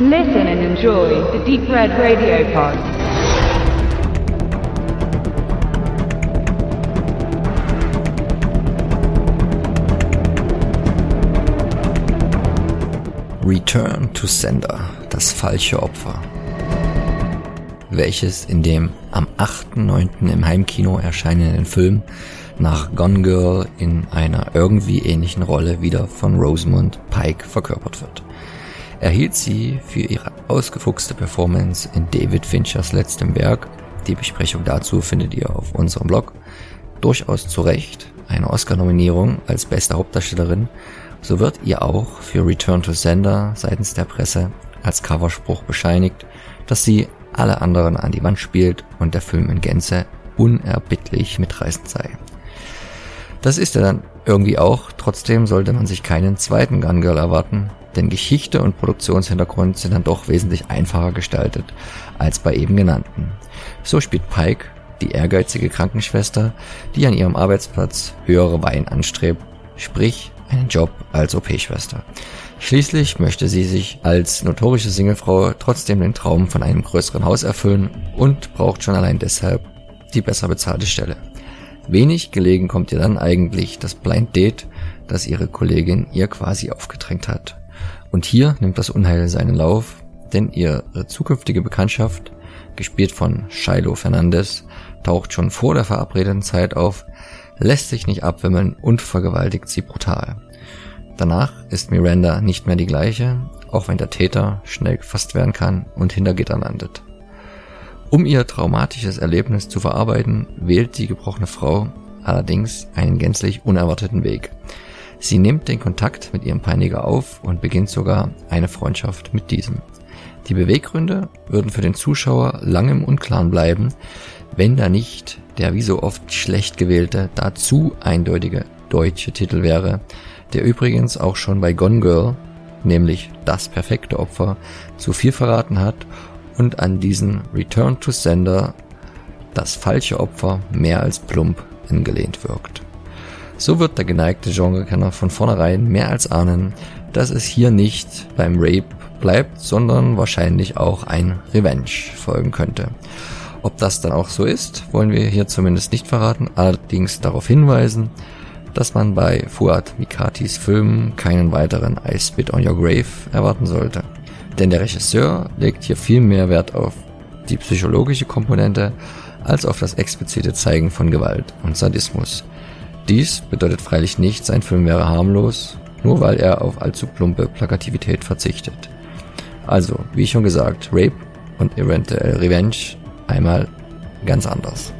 Listen and enjoy the Deep Red Radio Pod. Return to Sender, das falsche Opfer. Welches in dem am 8.9. im Heimkino erscheinenden Film nach Gone Girl in einer irgendwie ähnlichen Rolle wieder von Rosamund Pike verkörpert wird. Erhielt sie für ihre ausgefuchste Performance in David Finchers letztem Werk, die Besprechung dazu findet ihr auf unserem Blog, durchaus zu Recht eine Oscar-Nominierung als beste Hauptdarstellerin, so wird ihr auch für Return to Sender seitens der Presse als Coverspruch bescheinigt, dass sie alle anderen an die Wand spielt und der Film in Gänze unerbittlich mitreißend sei. Das ist er dann irgendwie auch, trotzdem sollte man sich keinen zweiten Gun Girl erwarten, denn Geschichte und Produktionshintergrund sind dann doch wesentlich einfacher gestaltet als bei eben genannten. So spielt Pike die ehrgeizige Krankenschwester, die an ihrem Arbeitsplatz höhere Weihen anstrebt, sprich einen Job als OP-Schwester. Schließlich möchte sie sich als notorische Singlefrau trotzdem den Traum von einem größeren Haus erfüllen und braucht schon allein deshalb die besser bezahlte Stelle. Wenig gelegen kommt ihr dann eigentlich das Blind Date, das ihre Kollegin ihr quasi aufgedrängt hat. Und hier nimmt das Unheil seinen Lauf, denn ihre zukünftige Bekanntschaft, gespielt von Shiloh Fernandez, taucht schon vor der verabredeten Zeit auf, lässt sich nicht abwimmeln und vergewaltigt sie brutal. Danach ist Miranda nicht mehr die gleiche, auch wenn der Täter schnell gefasst werden kann und hinter Gitter landet. Um ihr traumatisches Erlebnis zu verarbeiten, wählt die gebrochene Frau allerdings einen gänzlich unerwarteten Weg. Sie nimmt den Kontakt mit ihrem Peiniger auf und beginnt sogar eine Freundschaft mit diesem. Die Beweggründe würden für den Zuschauer lange im Unklaren bleiben, wenn da nicht der wie so oft schlecht gewählte, dazu eindeutige deutsche Titel wäre, der übrigens auch schon bei Gone Girl, nämlich das perfekte Opfer, zu viel verraten hat und an diesen Return to Sender das falsche Opfer mehr als plump angelehnt wirkt. So wird der geneigte Genrekenner von vornherein mehr als ahnen, dass es hier nicht beim Rape bleibt, sondern wahrscheinlich auch ein Revenge folgen könnte. Ob das dann auch so ist, wollen wir hier zumindest nicht verraten, allerdings darauf hinweisen, dass man bei Fuad Mikatis Filmen keinen weiteren I Spit on Your Grave erwarten sollte. Denn der Regisseur legt hier viel mehr Wert auf die psychologische Komponente als auf das explizite Zeigen von Gewalt und Sadismus. Dies bedeutet freilich nicht, sein Film wäre harmlos, nur weil er auf allzu plumpe Plakativität verzichtet. Also, wie schon gesagt, Rape und eventuell Revenge einmal ganz anders.